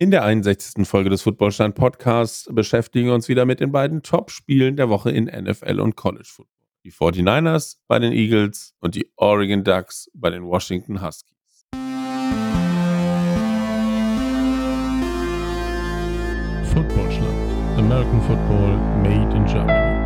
In der 61. Folge des Footballstand Podcasts beschäftigen wir uns wieder mit den beiden Top-Spielen der Woche in NFL und College Football. Die 49ers bei den Eagles und die Oregon Ducks bei den Washington Huskies. Footballstand. American Football made in Germany.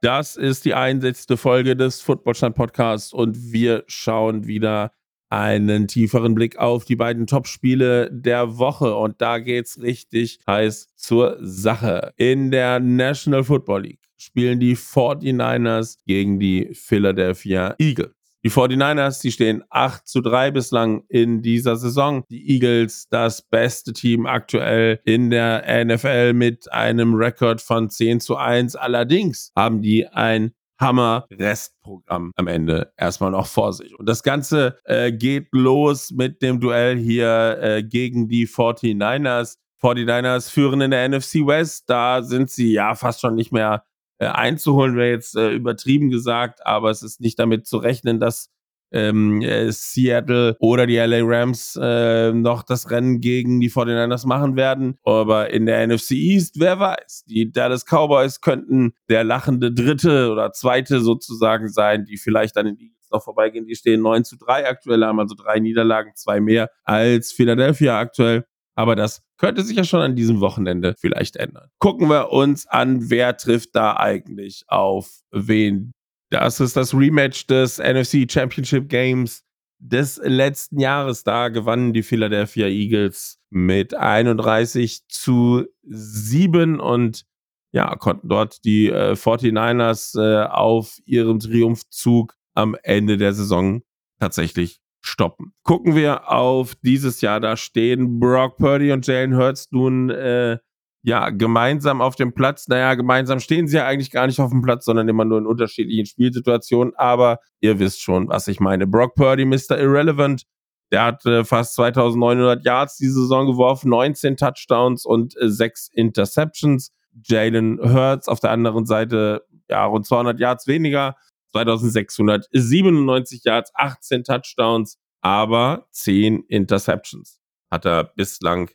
Das ist die 61. Folge des Footballstand Podcasts und wir schauen wieder einen tieferen Blick auf die beiden Topspiele der Woche. Und da geht's richtig heiß zur Sache. In der National Football League spielen die 49ers gegen die Philadelphia Eagles. Die 49ers, die stehen 8 zu 3 bislang in dieser Saison. Die Eagles, das beste Team aktuell in der NFL mit einem Rekord von 10 zu 1. Allerdings haben die ein Hammer-Restprogramm am Ende erstmal noch vor sich. Und das Ganze äh, geht los mit dem Duell hier äh, gegen die 49ers. 49ers führen in der NFC West. Da sind sie ja fast schon nicht mehr äh, einzuholen, wäre jetzt äh, übertrieben gesagt, aber es ist nicht damit zu rechnen, dass ähm, äh, Seattle oder die LA Rams äh, noch das Rennen gegen die 49ers machen werden. Aber in der NFC East, wer weiß, die Dallas Cowboys könnten der lachende dritte oder zweite sozusagen sein, die vielleicht an den Eagles noch vorbeigehen. Die stehen 9 zu 3 aktuell, haben also drei Niederlagen, zwei mehr als Philadelphia aktuell. Aber das könnte sich ja schon an diesem Wochenende vielleicht ändern. Gucken wir uns an, wer trifft da eigentlich auf wen. Das ist das Rematch des NFC Championship Games des letzten Jahres. Da gewannen die Philadelphia Eagles mit 31 zu 7 und ja, konnten dort die äh, 49ers äh, auf ihrem Triumphzug am Ende der Saison tatsächlich stoppen. Gucken wir auf dieses Jahr, da stehen Brock Purdy und Jalen Hurts nun äh, ja, gemeinsam auf dem Platz. Naja, gemeinsam stehen sie ja eigentlich gar nicht auf dem Platz, sondern immer nur in unterschiedlichen Spielsituationen. Aber ihr wisst schon, was ich meine. Brock Purdy, Mr. Irrelevant, der hat äh, fast 2900 Yards diese Saison geworfen, 19 Touchdowns und äh, 6 Interceptions. Jalen Hurts auf der anderen Seite, ja, rund 200 Yards weniger, 2697 Yards, 18 Touchdowns, aber 10 Interceptions hat er bislang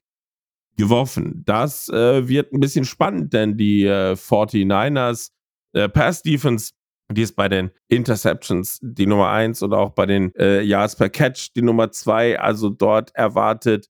geworfen. Das äh, wird ein bisschen spannend, denn die äh, 49ers äh, Pass Defense, die ist bei den Interceptions die Nummer 1 oder auch bei den äh, Yards per Catch die Nummer 2. Also dort erwartet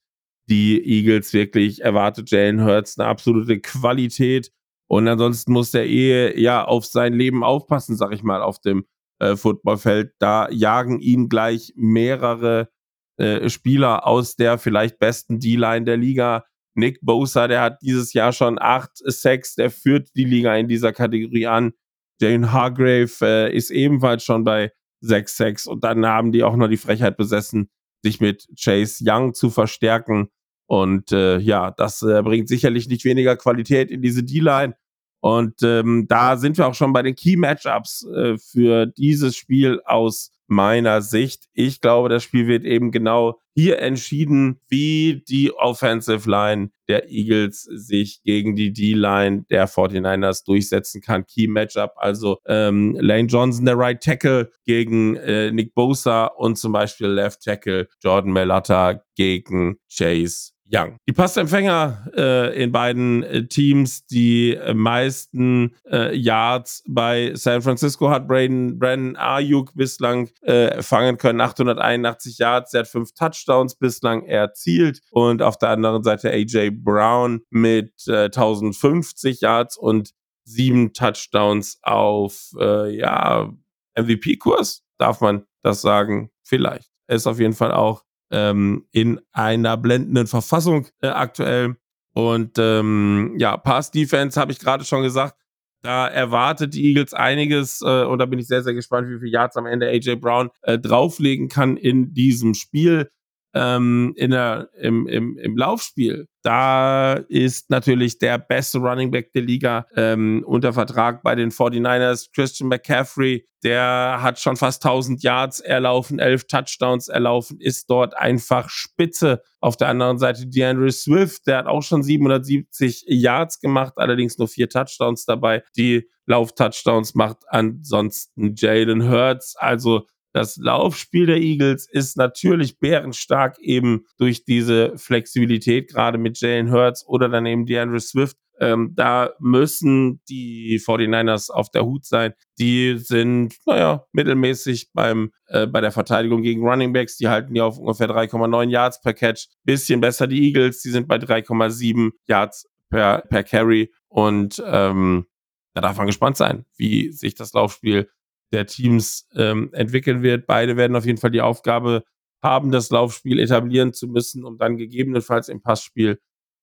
die Eagles wirklich, erwartet Jalen Hurts eine absolute Qualität. Und ansonsten muss der eh ja auf sein Leben aufpassen, sag ich mal, auf dem äh, Footballfeld. Da jagen ihn gleich mehrere äh, Spieler aus der vielleicht besten D-Line der Liga Nick Bosa, der hat dieses Jahr schon acht Sacks, der führt die Liga in dieser Kategorie an. Jane Hargrave äh, ist ebenfalls schon bei sechs Sacks und dann haben die auch noch die Frechheit besessen, sich mit Chase Young zu verstärken. Und äh, ja, das äh, bringt sicherlich nicht weniger Qualität in diese D-Line. Und ähm, da sind wir auch schon bei den Key Matchups äh, für dieses Spiel aus meiner Sicht. Ich glaube, das Spiel wird eben genau hier entschieden, wie die Offensive Line der Eagles sich gegen die D-Line der 49ers durchsetzen kann. Key Matchup, also ähm, Lane Johnson, der Right Tackle gegen äh, Nick Bosa und zum Beispiel Left Tackle Jordan Melata gegen Chase Young. Die Passempfänger äh, in beiden äh, Teams, die äh, meisten äh, Yards bei San Francisco hat Braden, Brandon Ayuk bislang äh, fangen können. 881 Yards, er hat fünf Touchdowns bislang erzielt. Und auf der anderen Seite AJ Brown mit 1050 äh, Yards und sieben Touchdowns auf ja, MVP-Kurs. Darf man das sagen? Vielleicht. Er ist auf jeden Fall auch ähm, in einer blendenden Verfassung äh, aktuell. Und ähm, ja, Pass-Defense habe ich gerade schon gesagt. Da erwartet die Eagles einiges äh, und da bin ich sehr, sehr gespannt, wie viel Yards am Ende AJ Brown äh, drauflegen kann in diesem Spiel ähm, in der, im, im, im Laufspiel, da ist natürlich der beste Running Back der Liga ähm, unter Vertrag bei den 49ers, Christian McCaffrey. Der hat schon fast 1000 Yards erlaufen, 11 Touchdowns erlaufen, ist dort einfach spitze. Auf der anderen Seite DeAndre Swift, der hat auch schon 770 Yards gemacht, allerdings nur vier Touchdowns dabei. Die Lauf-Touchdowns macht ansonsten Jalen Hurts. Also Das Laufspiel der Eagles ist natürlich bärenstark eben durch diese Flexibilität, gerade mit Jalen Hurts oder dann eben DeAndre Swift. Ähm, da müssen die 49ers auf der Hut sein. Die sind, naja, mittelmäßig beim, äh, bei der Verteidigung gegen Running Backs. Die halten die auf ungefähr 3,9 Yards per Catch. Bisschen besser die Eagles. Die sind bei 3,7 Yards per, per Carry. Und ähm, da darf man gespannt sein, wie sich das Laufspiel der Teams ähm, entwickeln wird. Beide werden auf jeden Fall die Aufgabe haben, das Laufspiel etablieren zu müssen, um dann gegebenenfalls im Passspiel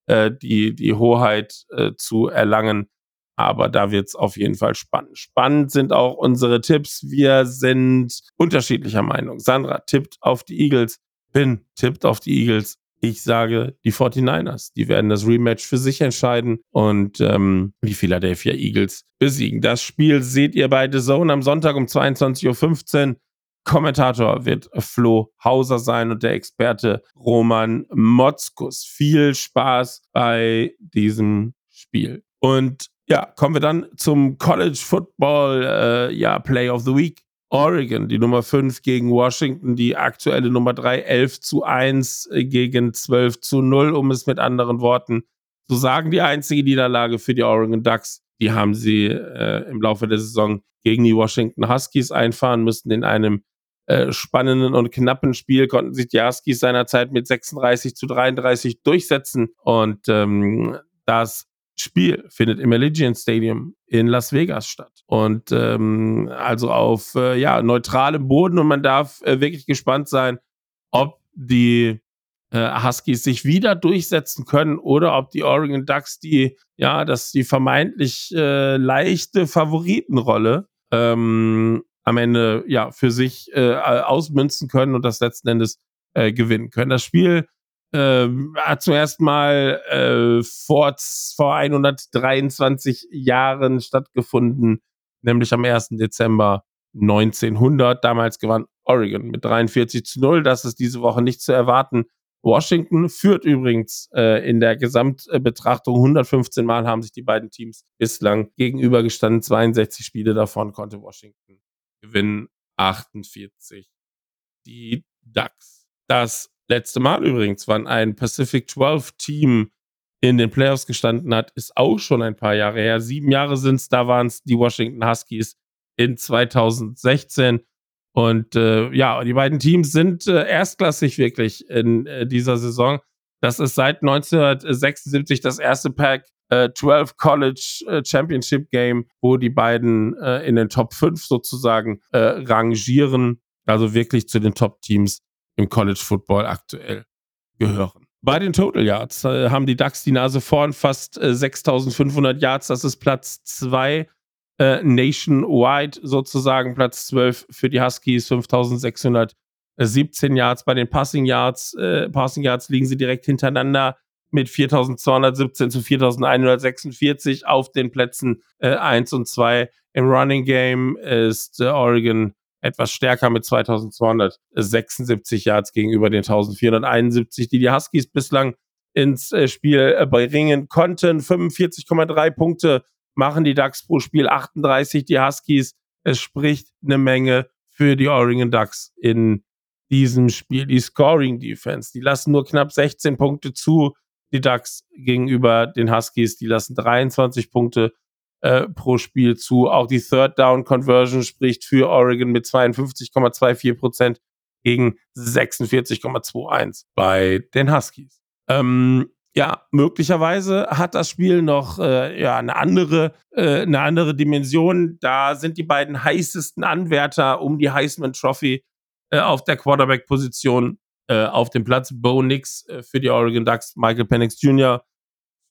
äh, die, die Hoheit äh, zu erlangen. Aber da wird es auf jeden Fall spannend. Spannend sind auch unsere Tipps. Wir sind unterschiedlicher Meinung. Sandra tippt auf die Eagles. Bin tippt auf die Eagles. Ich sage die 49ers. Die werden das Rematch für sich entscheiden und ähm, die Philadelphia Eagles besiegen. Das Spiel seht ihr bei The Zone am Sonntag um 22.15 Uhr. Kommentator wird Flo Hauser sein und der Experte Roman Motzkus. Viel Spaß bei diesem Spiel. Und ja, kommen wir dann zum College Football äh, ja, Play of the Week. Oregon, die Nummer 5 gegen Washington, die aktuelle Nummer 3, 11 zu 1 gegen 12 zu 0, um es mit anderen Worten zu sagen. Die einzige Niederlage für die Oregon Ducks, die haben sie äh, im Laufe der Saison gegen die Washington Huskies einfahren müssen. In einem äh, spannenden und knappen Spiel konnten sich die Huskies seinerzeit mit 36 zu 33 durchsetzen. Und ähm, das Spiel findet im Allegiant Stadium in Las Vegas statt. Und ähm, also auf äh, ja, neutralem Boden und man darf äh, wirklich gespannt sein, ob die äh, Huskies sich wieder durchsetzen können oder ob die Oregon Ducks die, ja, dass die vermeintlich äh, leichte Favoritenrolle ähm, am Ende ja für sich äh, ausmünzen können und das letzten Endes äh, gewinnen können. Das Spiel äh, hat zum ersten Mal äh, vor, vor 123 Jahren stattgefunden, nämlich am 1. Dezember 1900. Damals gewann Oregon mit 43 zu 0. Das ist diese Woche nicht zu erwarten. Washington führt übrigens äh, in der Gesamtbetrachtung 115 Mal haben sich die beiden Teams bislang gegenübergestanden. 62 Spiele davon konnte Washington gewinnen. 48 die Ducks. Das letzte Mal übrigens, wann ein Pacific 12 Team in den Playoffs gestanden hat, ist auch schon ein paar Jahre her. Sieben Jahre sind es, da waren es die Washington Huskies in 2016. Und äh, ja, die beiden Teams sind äh, erstklassig wirklich in äh, dieser Saison. Das ist seit 1976 das erste Pack 12 äh, College äh, Championship Game, wo die beiden äh, in den Top 5 sozusagen rangieren. Also wirklich zu den Top-Teams im College Football aktuell gehören. Bei den Total Yards äh, haben die Ducks die Nase vorn, fast äh, 6500 Yards. Das ist Platz 2 äh, nationwide sozusagen. Platz 12 für die Huskies, 5617 Yards. Bei den Passing Yards, äh, Passing Yards liegen sie direkt hintereinander mit 4217 zu 4146 auf den Plätzen äh, 1 und 2. Im Running Game ist äh, Oregon etwas stärker mit 2276 Yards gegenüber den 1471, die die Huskies bislang ins äh, Spiel äh, bringen konnten. 45,3 Punkte machen die Ducks pro Spiel, 38 die Huskies. Es spricht eine Menge für die Oregon Ducks in diesem Spiel. Die Scoring Defense, die lassen nur knapp 16 Punkte zu. Die Ducks gegenüber den Huskies, die lassen 23 Punkte äh, pro Spiel zu. Auch die Third Down Conversion spricht für Oregon mit 52,24 Prozent gegen 46,21 bei den Huskies. Ähm, ja, möglicherweise hat das Spiel noch äh, ja, eine, andere, äh, eine andere Dimension. Da sind die beiden heißesten Anwärter um die Heisman Trophy äh, auf der Quarterback-Position äh, auf dem Platz. Bo Nix äh, für die Oregon Ducks, Michael Penix Jr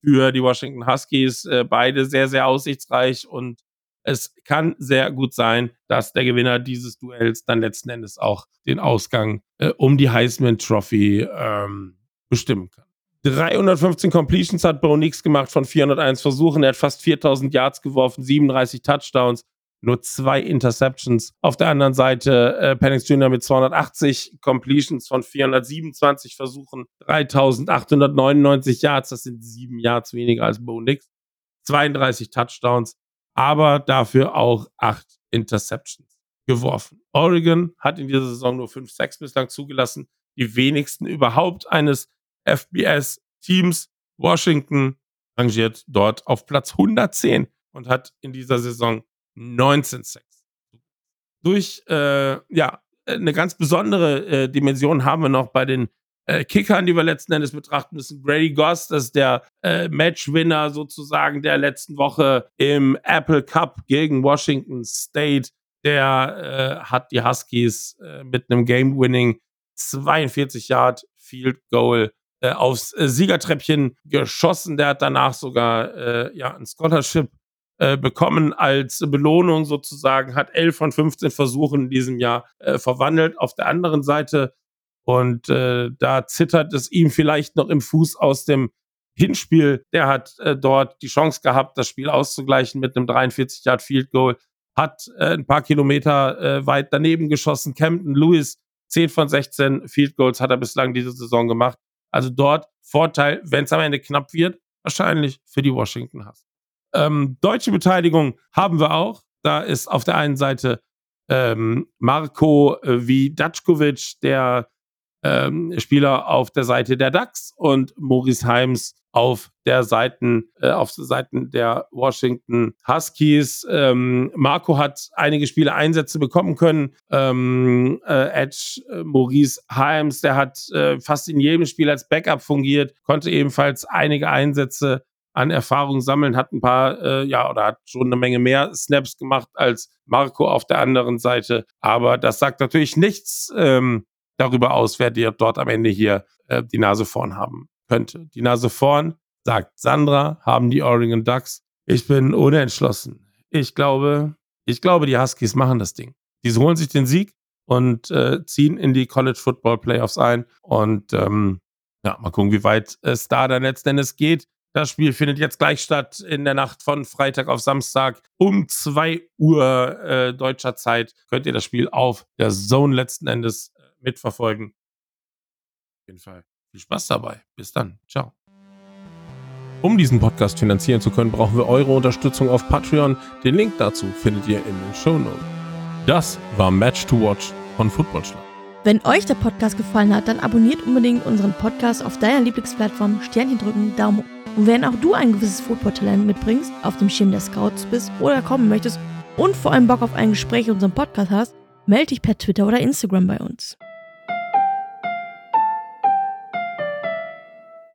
für die Washington Huskies. Äh, beide sehr, sehr aussichtsreich und es kann sehr gut sein, dass der Gewinner dieses Duells dann letzten Endes auch den Ausgang äh, um die Heisman Trophy ähm, bestimmen kann. 315 Completions hat Bo Nix gemacht von 401 Versuchen. Er hat fast 4000 Yards geworfen, 37 Touchdowns nur zwei Interceptions. Auf der anderen Seite äh, Penix Jr. mit 280 Completions von 427 Versuchen, 3899 Yards, das sind sieben Yards weniger als Bo Nix, 32 Touchdowns, aber dafür auch acht Interceptions. geworfen. Oregon hat in dieser Saison nur 5 6 bislang zugelassen, die wenigsten überhaupt eines FBS-Teams. Washington rangiert dort auf Platz 110 und hat in dieser Saison 19 Sacks. Durch äh, ja, eine ganz besondere äh, Dimension haben wir noch bei den äh, Kickern, die wir letzten Endes betrachten müssen. Grady Goss, das ist der äh, Matchwinner sozusagen der letzten Woche im Apple Cup gegen Washington State. Der äh, hat die Huskies äh, mit einem Game-Winning 42 Yard Field Goal äh, aufs Siegertreppchen geschossen. Der hat danach sogar ja, ein Scholarship äh, bekommen als Belohnung sozusagen, hat 11 von 15 Versuchen in diesem Jahr äh, verwandelt. Auf der anderen Seite und äh, da zittert es ihm vielleicht noch im Fuß aus dem Hinspiel. Der hat äh, dort die Chance gehabt, das Spiel auszugleichen mit einem 43 Yard Field Goal. Hat äh, ein paar Kilometer äh, weit daneben geschossen. Camden Lewis 10 von 16 Field Goals hat er bislang diese Saison gemacht. Also dort Vorteil, wenn es am Ende knapp wird, wahrscheinlich für die Washington Huskies. Ähm, deutsche Beteiligung haben wir auch. Da ist auf der einen Seite ähm, Marco äh, Vidačkovic, der ähm, Spieler auf der Seite der DAX und Maurice Heims auf der Seiten, äh, auf Seiten der Washington Huskies. Ähm, Marco hat einige Spiele Einsätze bekommen können. Ähm, äh, Edge äh, Maurice Heims, der hat äh, fast in jedem Spiel als Backup fungiert, konnte ebenfalls einige Einsätze an Erfahrung sammeln, hat ein paar, äh, ja, oder hat schon eine Menge mehr Snaps gemacht als Marco auf der anderen Seite. Aber das sagt natürlich nichts ähm, darüber aus, wer dir dort am Ende hier äh, die Nase vorn haben könnte. Die Nase vorn, sagt Sandra, haben die Oregon Ducks. Ich bin unentschlossen. Ich glaube, ich glaube, die Huskies machen das Ding. Die holen sich den Sieg und äh, ziehen in die College Football Playoffs ein. Und ähm, ja, mal gucken, wie weit es da dann letzten Endes geht. Das Spiel findet jetzt gleich statt in der Nacht von Freitag auf Samstag um 2 Uhr äh, deutscher Zeit. Könnt ihr das Spiel auf der Zone letzten Endes mitverfolgen. Auf jeden Fall viel Spaß dabei. Bis dann. Ciao. Um diesen Podcast finanzieren zu können, brauchen wir eure Unterstützung auf Patreon. Den Link dazu findet ihr in den Show Notes. Das war Match to Watch von Footballschlag. Wenn euch der Podcast gefallen hat, dann abonniert unbedingt unseren Podcast auf deiner Lieblingsplattform, Sternchen drücken, Daumen hoch. Und wenn auch du ein gewisses Footballtalent mitbringst, auf dem Schirm der Scouts bist oder kommen möchtest und vor allem Bock auf ein Gespräch in unserem Podcast hast, melde dich per Twitter oder Instagram bei uns.